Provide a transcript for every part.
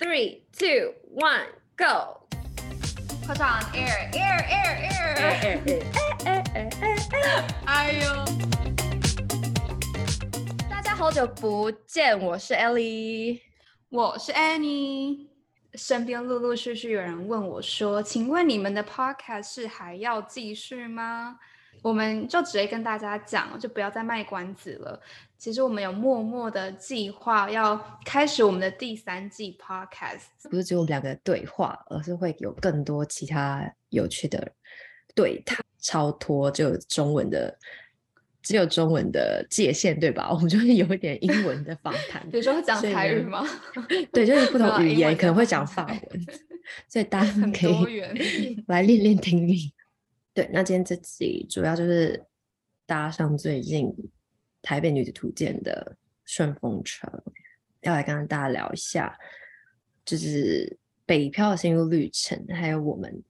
Three, two, one, go! Put on air, air, air, air. air. 哎呦！大家好久不见，我是 Ellie，我是 Annie。身边陆陆续续有人问我说：“请问你们的 podcast 是还要继续吗？”我们就直接跟大家讲，就不要再卖关子了。其实我们有默默的计划要开始我们的第三季 podcast，不是只有我们两个对话，而是会有更多其他有趣的对谈，超脱就中文的，只有中文的界限，对吧？我们就会有一点英文的访谈，比如说讲台语吗？对，就是不 同语言可能会讲法文，所以大家可以来练练听力。对，那今天这集主要就是搭上最近台北女子图鉴的顺风车，要来跟大家聊一下，就是北漂的心路历程，还有我们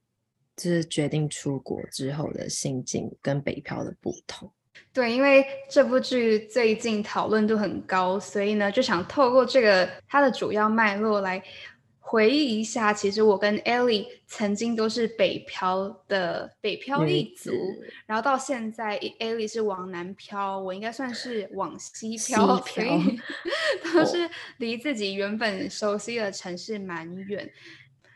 就是决定出国之后的心境跟北漂的不同。对，因为这部剧最近讨论度很高，所以呢，就想透过这个它的主要脉络来。回忆一下，其实我跟 Ellie 曾经都是北漂的北漂一族，然后到现在 Ellie 是往南漂，我应该算是往西漂，西漂都是离自己原本熟悉的城市蛮远。哦。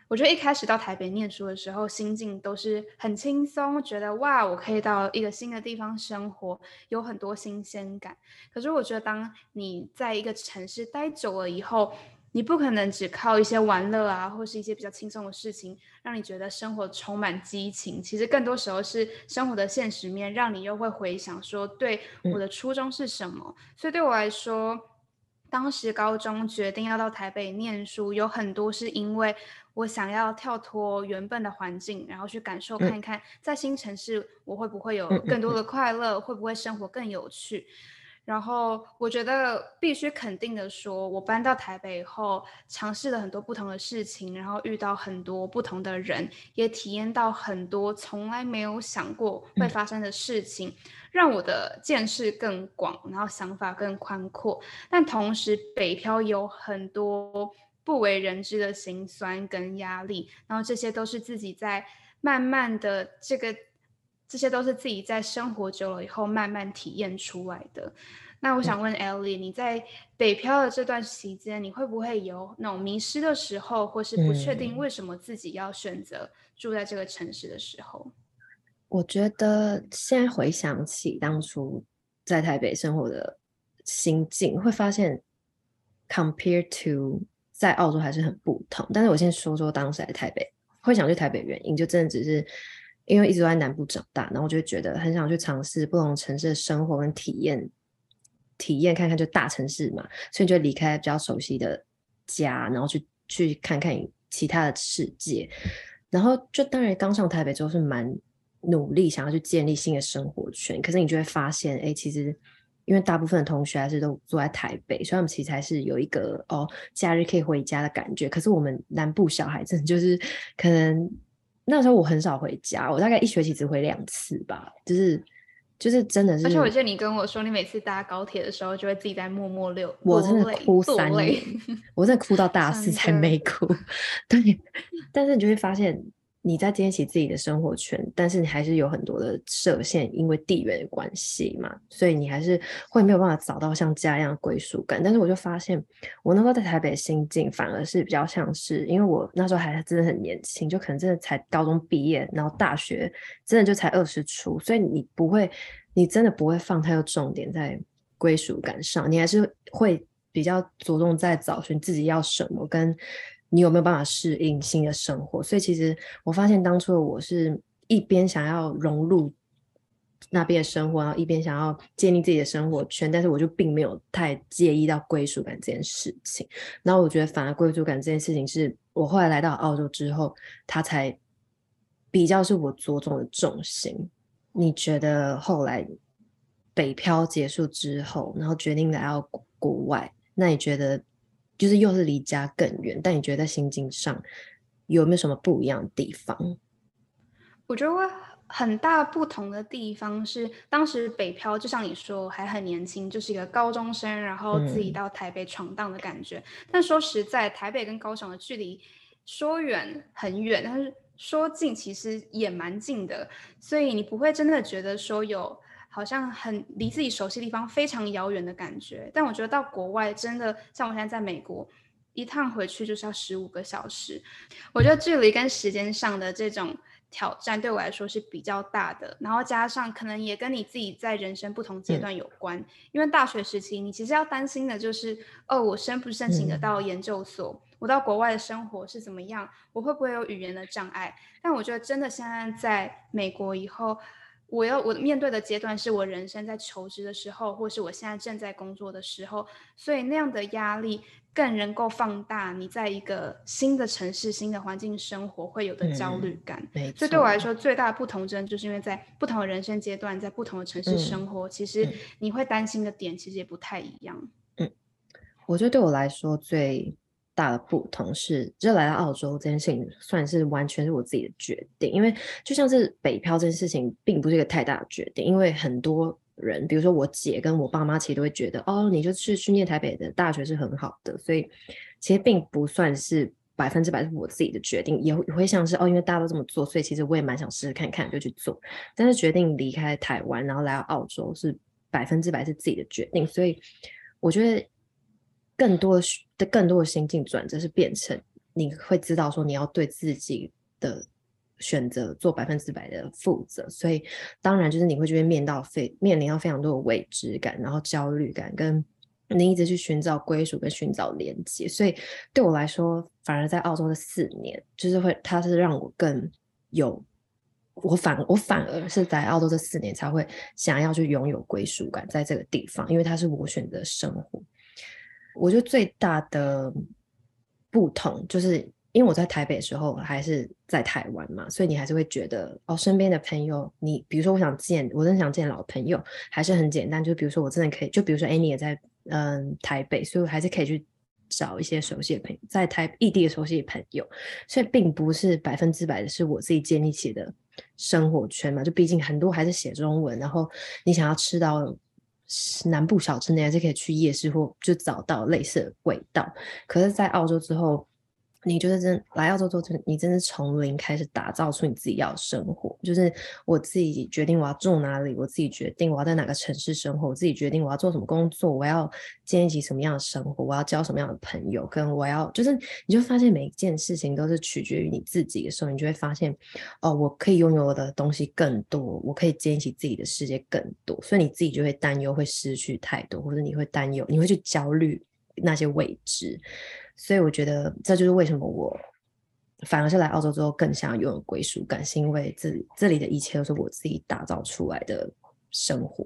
我觉得一开始到台北念书的时候，心境都是很轻松，觉得哇，我可以到一个新的地方生活，有很多新鲜感。可是我觉得，当你在一个城市待久了以后，你不可能只靠一些玩乐啊，或是一些比较轻松的事情，让你觉得生活充满激情。其实更多时候是生活的现实面，让你又会回想说，对，我的初衷是什么？嗯。所以对我来说，当时高中决定要到台北念书，有很多是因为我想要跳脱原本的环境，然后去感受看看，在新城市我会不会有更多的快乐，会不会生活更有趣。然后我觉得必须肯定的说，我搬到台北以后，尝试了很多不同的事情，然后遇到很多不同的人，也体验到很多从来没有想过会发生的事情，嗯、让我的见识更广，然后想法更宽阔。但同时，北漂有很多不为人知的辛酸跟压力，然后这些都是自己在慢慢的这个。这些都是自己在生活久了以后慢慢体验出来的。那我想问 Ellie，你在北漂的这段期间，你会不会有那种迷失的时候，或是不确定为什么自己要选择住在这个城市的时候？我觉得现在回想起当初在台北生活的心境，会发现 compare to 在澳洲还是很不同。但是我先说说当时在台北会想去台北原因，就真的只是。因为一直都在南部长大，然后我就觉得很想去尝试不同城市的生活跟体验，体验看看就大城市嘛，所以就离开比较熟悉的家，然后去去看看其他的世界。然后就当然刚上台北之后是蛮努力想要去建立新的生活圈，可是你就会发现，哎，其实因为大部分的同学还是都住在台北，所以他们其实还是有一个哦假日可以回家的感觉。可是我们南部小孩子就是可能。那时候我很少回家，我大概一学期只回两次吧，就是就是真的是。而且我记得你跟我说，你每次搭高铁的时候就会自己在默默流，我真的哭三年，我真的哭到大 四才没哭。对，但是你就会发现。你在建立起自己的生活圈，但是你还是有很多的设限，因为地缘的关系嘛，所以你还是会没有办法找到像家一样的归属感。但是我就发现，我那时候在台北的心境反而是比较像是，因为我那时候还真的很年轻，就可能真的才高中毕业，然后大学真的就才二十出，所以你不会，你真的不会放太多重点在归属感上，你还是会比较着重在找寻自己要什么跟。你有没有办法适应新的生活？所以其实我发现当初的我是一边想要融入那边的生活，然后一边想要建立自己的生活圈，但是我就并没有太介意到归属感这件事情。然后我觉得反而归属感这件事情是我后来来到澳洲之后，它才比较是我着重的重心。你觉得后来北漂结束之后，然后决定来到国外，那你觉得？就是又是离家更远，但你觉得在心境上有没有什么不一样的地方？我觉得我很大不同的地方是，当时北漂就像你说还很年轻，就是一个高中生，然后自己到台北闯荡的感觉。嗯、但说实在，台北跟高雄的距离说远很远，但是说近其实也蛮近的，所以你不会真的觉得说有好像很离自己熟悉的地方非常遥远的感觉。但我觉得到国外真的像我现在在美国，一趟回去就是要十五个小时，我觉得距离跟时间上的这种。挑战对我来说是比较大的，然后加上可能也跟你自己在人生不同阶段有关。嗯、因为大学时期，你其实要担心的就是，哦，我申不申请得到研究所？嗯、我到国外的生活是怎么样？我会不会有语言的障碍？但我觉得真的现在在美国以后，我要我面对的阶段是我人生在求职的时候，或是我现在正在工作的时候，所以那样的压力。更能够放大你在一个新的城市、新的环境生活会有的焦虑感。嗯、所以对我来说，最大的不同真就是因为在不同的人生阶段，在不同的城市生活，嗯、其实你会担心的点其实也不太一样。嗯，我觉得对我来说最大的不同是，就来到澳洲这件事情算是完全是我自己的决定，因为就像是北漂这件事情，并不是一个太大的决定，因为很多。人，比如说我姐跟我爸妈，其实都会觉得，哦，你就是去念台北的大学是很好的，所以其实并不算是百分之百是我自己的决定，也会也会像是哦，因为大家都这么做，所以其实我也蛮想试试看看，就去做。但是决定离开台湾，然后来到澳洲，是百分之百是自己的决定，所以我觉得更多的更多的心境转折是变成你会知道说你要对自己的。选择做百分之百的负责，所以当然就是你会觉得面到非面临到非常多的未知感，然后焦虑感，跟你一直去寻找归属跟寻找连接。所以对我来说，反而在澳洲的四年，就是会，它是让我更有，我反我反而是在澳洲这四年才会想要去拥有归属感，在这个地方，因为它是我选择生活。我觉得最大的不同就是。因为我在台北的时候还是在台湾嘛，所以你还是会觉得哦，身边的朋友，你比如说我想见，我真的想见老朋友，还是很简单，就比如说我真的可以，就比如说哎，你也在嗯台北，所以我还是可以去找一些熟悉的朋友，在台异地的熟悉的朋友，所以并不是百分之百的是我自己建立起的生活圈嘛，就毕竟很多还是写中文，然后你想要吃到南部小镇，你还是可以去夜市或就找到类似的味道，可是，在澳洲之后。你就是真来澳洲做，你真的从零开始打造出你自己要的生活。就是我自己决定我要住哪里，我自己决定我要在哪个城市生活，我自己决定我要做什么工作，我要建立起什么样的生活，我要交什么样的朋友，跟我要就是你就发现每一件事情都是取决于你自己的时候，你就会发现哦，我可以拥有的东西更多，我可以建立起自己的世界更多，所以你自己就会担忧会失去太多，或者你会担忧，你会去焦虑那些未知。所以我觉得这就是为什么我反而是来澳洲之后更想要拥有归属感，是因为这这里的一切都是我自己打造出来的生活。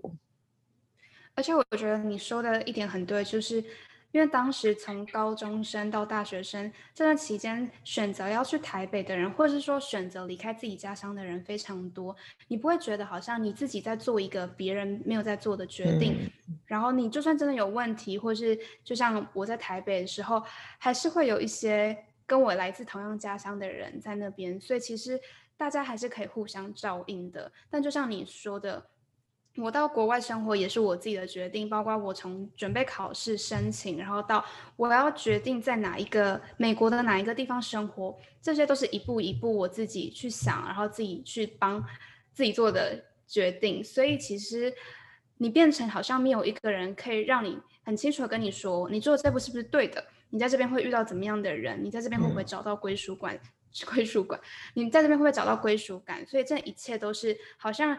而且我觉得你说的一点很对，就是。因为当时从高中生到大学生这段期间，选择要去台北的人，或者是说选择离开自己家乡的人非常多。你不会觉得好像你自己在做一个别人没有在做的决定，嗯、然后你就算真的有问题，或是就像我在台北的时候，还是会有一些跟我来自同样家乡的人在那边，所以其实大家还是可以互相照应的。但就像你说的。我到国外生活也是我自己的决定，包括我从准备考试申请，然后到我要决定在哪一个美国的哪一个地方生活，这些都是一步一步我自己去想，然后自己去帮自己做的决定。所以其实你变成好像没有一个人可以让你很清楚的跟你说，你做的这步是不是对的？你在这边会遇到怎么样的人？你在这边会不会找到归属感？归属感？你在这边会不会找到归属感？所以这一切都是好像。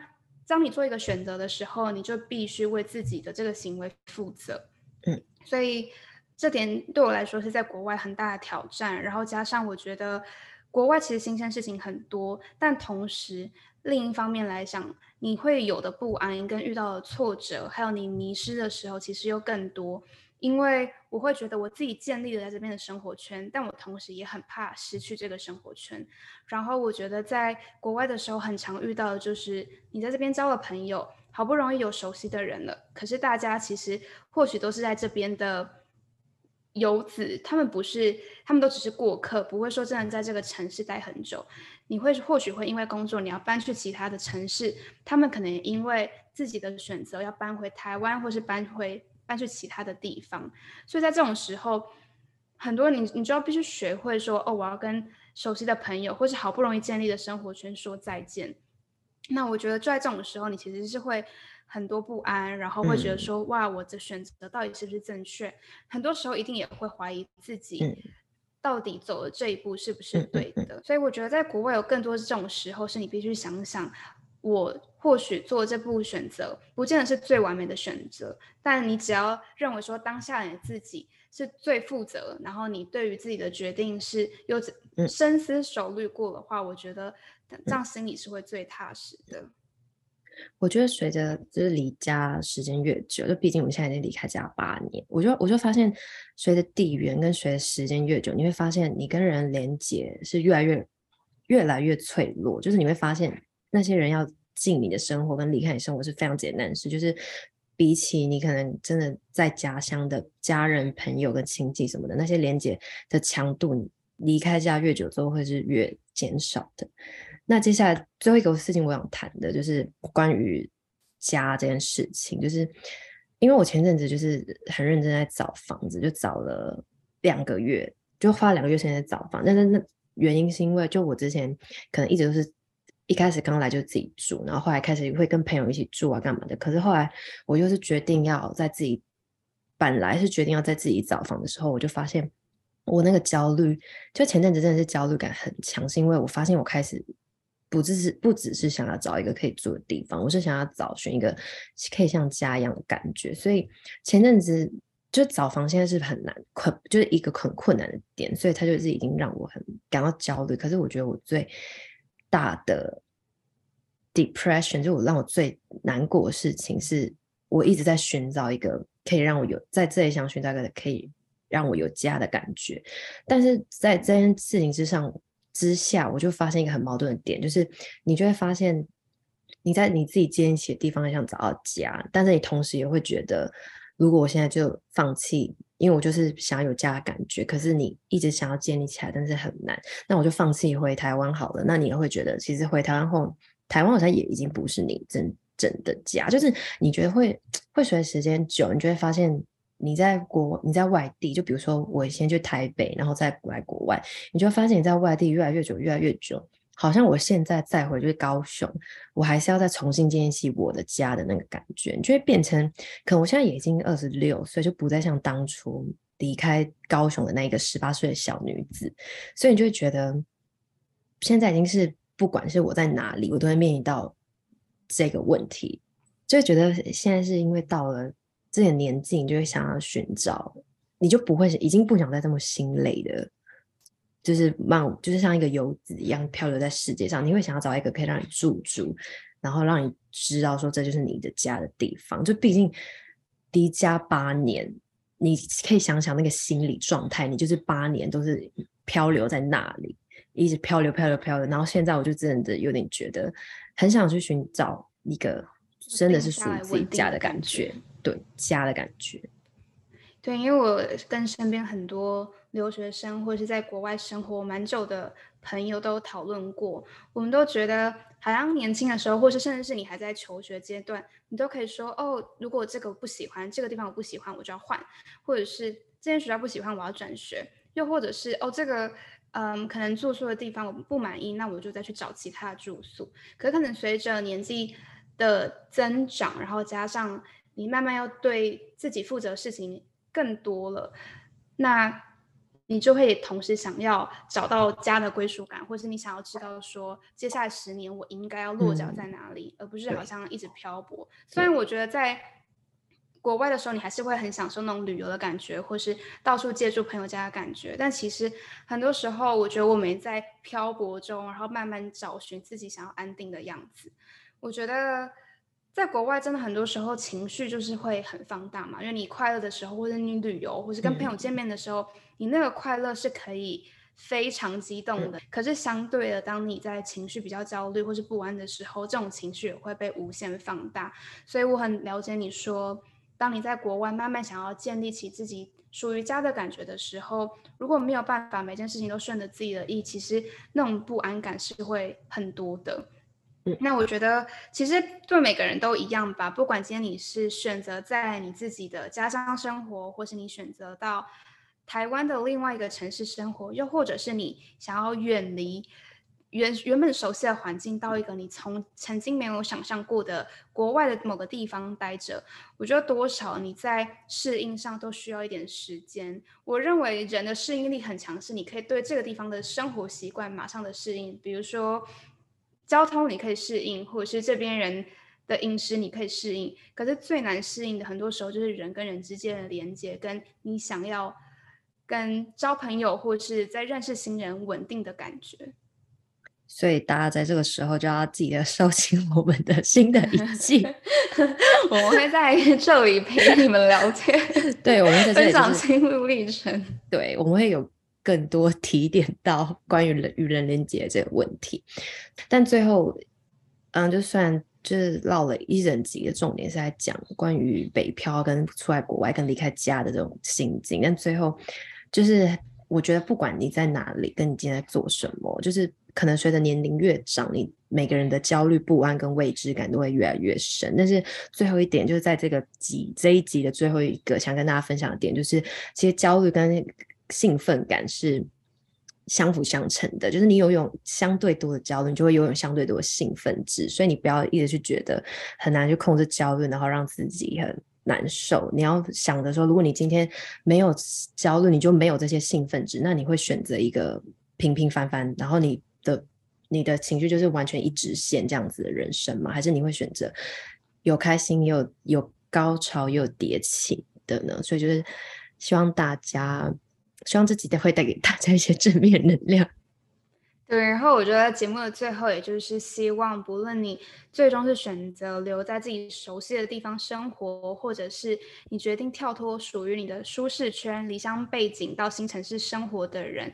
当你做一个选择的时候，你就必须为自己的这个行为负责。嗯，所以这点对我来说是在国外很大的挑战。然后加上我觉得国外其实新鲜事情很多，但同时另一方面来讲，你会有的不安跟遇到的挫折，还有你迷失的时候，其实又更多。因为我会觉得我自己建立了在这边的生活圈，但我同时也很怕失去这个生活圈。然后我觉得在国外的时候，很常遇到的就是你在这边交了朋友，好不容易有熟悉的人了，可是大家其实或许都是在这边的游子，他们不是，他们都只是过客，不会说真的在这个城市待很久。你会或许会因为工作，你要搬去其他的城市，他们可能因为自己的选择要搬回台湾，或是搬回搬去其他的地方。所以在这种时候，很多你你就要必须学会说，哦，我要跟熟悉的朋友，或是好不容易建立的生活圈说再见。那我觉得在这种时候，你其实是会很多不安，然后会觉得说，嗯、哇，我的选择到底是不是正确？很多时候一定也会怀疑自己。嗯到底走的这一步是不是对的？所以我觉得在国外有更多这种时候，是你必须想想，我或许做这步选择，不见得是最完美的选择，但你只要认为说当下你自己是最负责，然后你对于自己的决定是有深思熟虑过的话，我觉得这样心里是会最踏实的。我觉得随着就是离家时间越久，就毕竟我们现在已经离开家八年，我就我就发现，随着地缘跟随着时间越久，你会发现你跟人连接是越来越越来越脆弱。就是你会发现那些人要进你的生活跟离开你生活是非常简单的事，就是比起你可能真的在家乡的家人、朋友跟亲戚什么的那些连接的强度，离开家越久之后会是越减少的。那接下来最后一个事情，我想谈的就是关于家这件事情。就是因为我前阵子就是很认真在找房子，就找了两个月，就花了两个月时间在找房。但是那原因是因为，就我之前可能一直都是一开始刚来就自己住，然后后来开始会跟朋友一起住啊，干嘛的。可是后来我就是决定要在自己，本来是决定要在自己找房的时候，我就发现我那个焦虑，就前阵子真的是焦虑感很强，是因为我发现我开始。不只是不只是想要找一个可以住的地方，我是想要找寻一个可以像家一样的感觉。所以前阵子就找房，现在是很难困，就是一个很困难的点。所以他就是已经让我很感到焦虑。可是我觉得我最大的 depression，就我让我最难过的事情是，我一直在寻找一个可以让我有在这里想寻找一个可以让我有家的感觉。但是在这件事情之上。之下，我就发现一个很矛盾的点，就是你就会发现你在你自己建立起的地方想找到家，但是你同时也会觉得，如果我现在就放弃，因为我就是想要有家的感觉，可是你一直想要建立起来，但是很难，那我就放弃回台湾好了。那你也会觉得，其实回台湾后，台湾好像也已经不是你真正的家，就是你觉得会 会随时间久，你就会发现。你在国，你在外地，就比如说我先去台北，然后再来国外，你就会发现你在外地越来越久，越来越久，好像我现在再回去高雄，我还是要再重新建立起我的家的那个感觉，你就会变成，可能我现在已经二十六岁，就不再像当初离开高雄的那一个十八岁的小女子，所以你就会觉得，现在已经是不管是我在哪里，我都会面临到这个问题，就会觉得现在是因为到了。这点年纪，你就会想要寻找，你就不会已经不想再这么心累的，就是慢，就是像一个游子一样漂流在世界上。你会想要找一个可以让你驻足，然后让你知道说这就是你的家的地方。就毕竟离家八年，你可以想想那个心理状态，你就是八年都是漂流在那里，一直漂流、漂流、漂流。然后现在我就真的有点觉得，很想去寻找一个真的是属于自己家的感觉。对家的感觉，对，因为我跟身边很多留学生或者是在国外生活蛮久的朋友都讨论过，我们都觉得好像年轻的时候，或是甚至是你还在求学阶段，你都可以说哦，如果这个不喜欢，这个地方我不喜欢，我就要换，或者是这间学校不喜欢，我要转学，又或者是哦，这个嗯，可能住宿的地方我不满意，那我就再去找其他的住宿。可可能随着年纪的增长，然后加上你慢慢要对自己负责的事情更多了，那你就会同时想要找到家的归属感，或是你想要知道说接下来十年我应该要落脚在哪里，嗯、而不是好像一直漂泊。虽然我觉得在国外的时候，你还是会很享受那种旅游的感觉，或是到处借住朋友家的感觉，但其实很多时候，我觉得我们在漂泊中，然后慢慢找寻自己想要安定的样子。我觉得。在国外，真的很多时候情绪就是会很放大嘛，因为你快乐的时候，或者你旅游，或是跟朋友见面的时候，嗯、你那个快乐是可以非常激动的。嗯、可是相对的，当你在情绪比较焦虑或是不安的时候，这种情绪也会被无限放大。所以我很了解你说，当你在国外慢慢想要建立起自己属于家的感觉的时候，如果没有办法每件事情都顺着自己的意，其实那种不安感是会很多的。那我觉得其实对每个人都一样吧，不管今天你是选择在你自己的家乡生活，或是你选择到台湾的另外一个城市生活，又或者是你想要远离。原原本熟悉的环境，到一个你从曾经没有想象过的国外的某个地方待着，我觉得多少你在适应上都需要一点时间。我认为人的适应力很强，是你可以对这个地方的生活习惯马上的适应，比如说交通你可以适应，或者是这边人的饮食你可以适应。可是最难适应的，很多时候就是人跟人之间的连接，跟你想要跟交朋友或是在认识新人稳定的感觉。所以大家在这个时候就要记得收听我们的新的一季，我们会在这里陪你们聊天，对，我们在这里、就是、分享心路历程，对，我们会有更多提点到 关于人与人连接这个问题。但最后，嗯，就算就是唠了一整集的重点是在讲关于北漂跟出来国外跟离开家的这种心境，但最后就是我觉得不管你在哪里，跟你今天在做什么，就是。可能随着年龄越长，你每个人的焦虑不安跟未知感都会越来越深。但是最后一点就是在这个集这一集的最后一个想跟大家分享的点，就是其实焦虑跟兴奋感是相辅相成的。就是你有有相对多的焦虑，你就会拥有相对多的兴奋值。所以你不要一直去觉得很难去控制焦虑，然后让自己很难受。你要想的说，如果你今天没有焦虑，你就没有这些兴奋值，那你会选择一个平平凡凡，然后你。的你的情绪就是完全一直线这样子的人生吗？还是你会选择有开心有有高潮有迭起的呢？所以就是希望大家，希望这集会带给大家一些正面能量。对，然后我觉得节目的最后，也就是希望，不论你最终是选择留在自己熟悉的地方生活，或者是你决定跳脱属于你的舒适圈、离乡背井到新城市生活的人。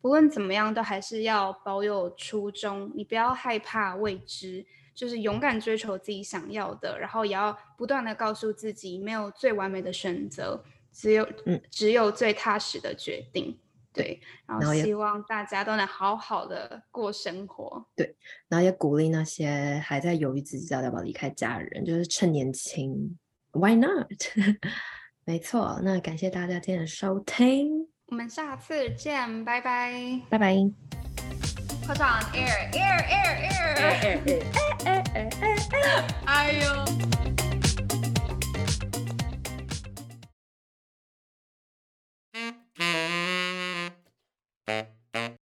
不论怎么样，都还是要保有初衷。你不要害怕未知，就是勇敢追求自己想要的，然后也要不断的告诉自己，没有最完美的选择，只有嗯，只有最踏实的决定。对，然后希望大家都能好好的过生活。对，然后也鼓励那些还在犹豫自己到底要不要离开家人，就是趁年轻，Why not？没错，那感谢大家今天的收听。我们下次见，拜拜，拜拜。Put on air, air, air, air, air, air, air, air, air, air. 哎呦。